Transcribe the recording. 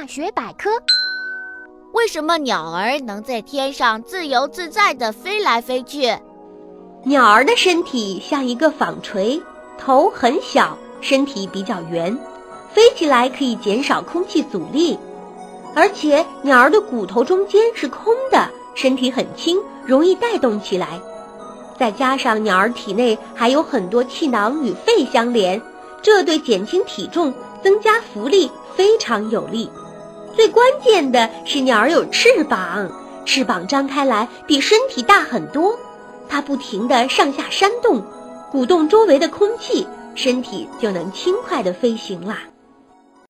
大学百科：为什么鸟儿能在天上自由自在地飞来飞去？鸟儿的身体像一个纺锤，头很小，身体比较圆，飞起来可以减少空气阻力。而且鸟儿的骨头中间是空的，身体很轻，容易带动起来。再加上鸟儿体内还有很多气囊与肺相连，这对减轻体重、增加浮力非常有利。最关键的是，鸟儿有翅膀，翅膀张开来比身体大很多，它不停地上下扇动，鼓动周围的空气，身体就能轻快地飞行啦。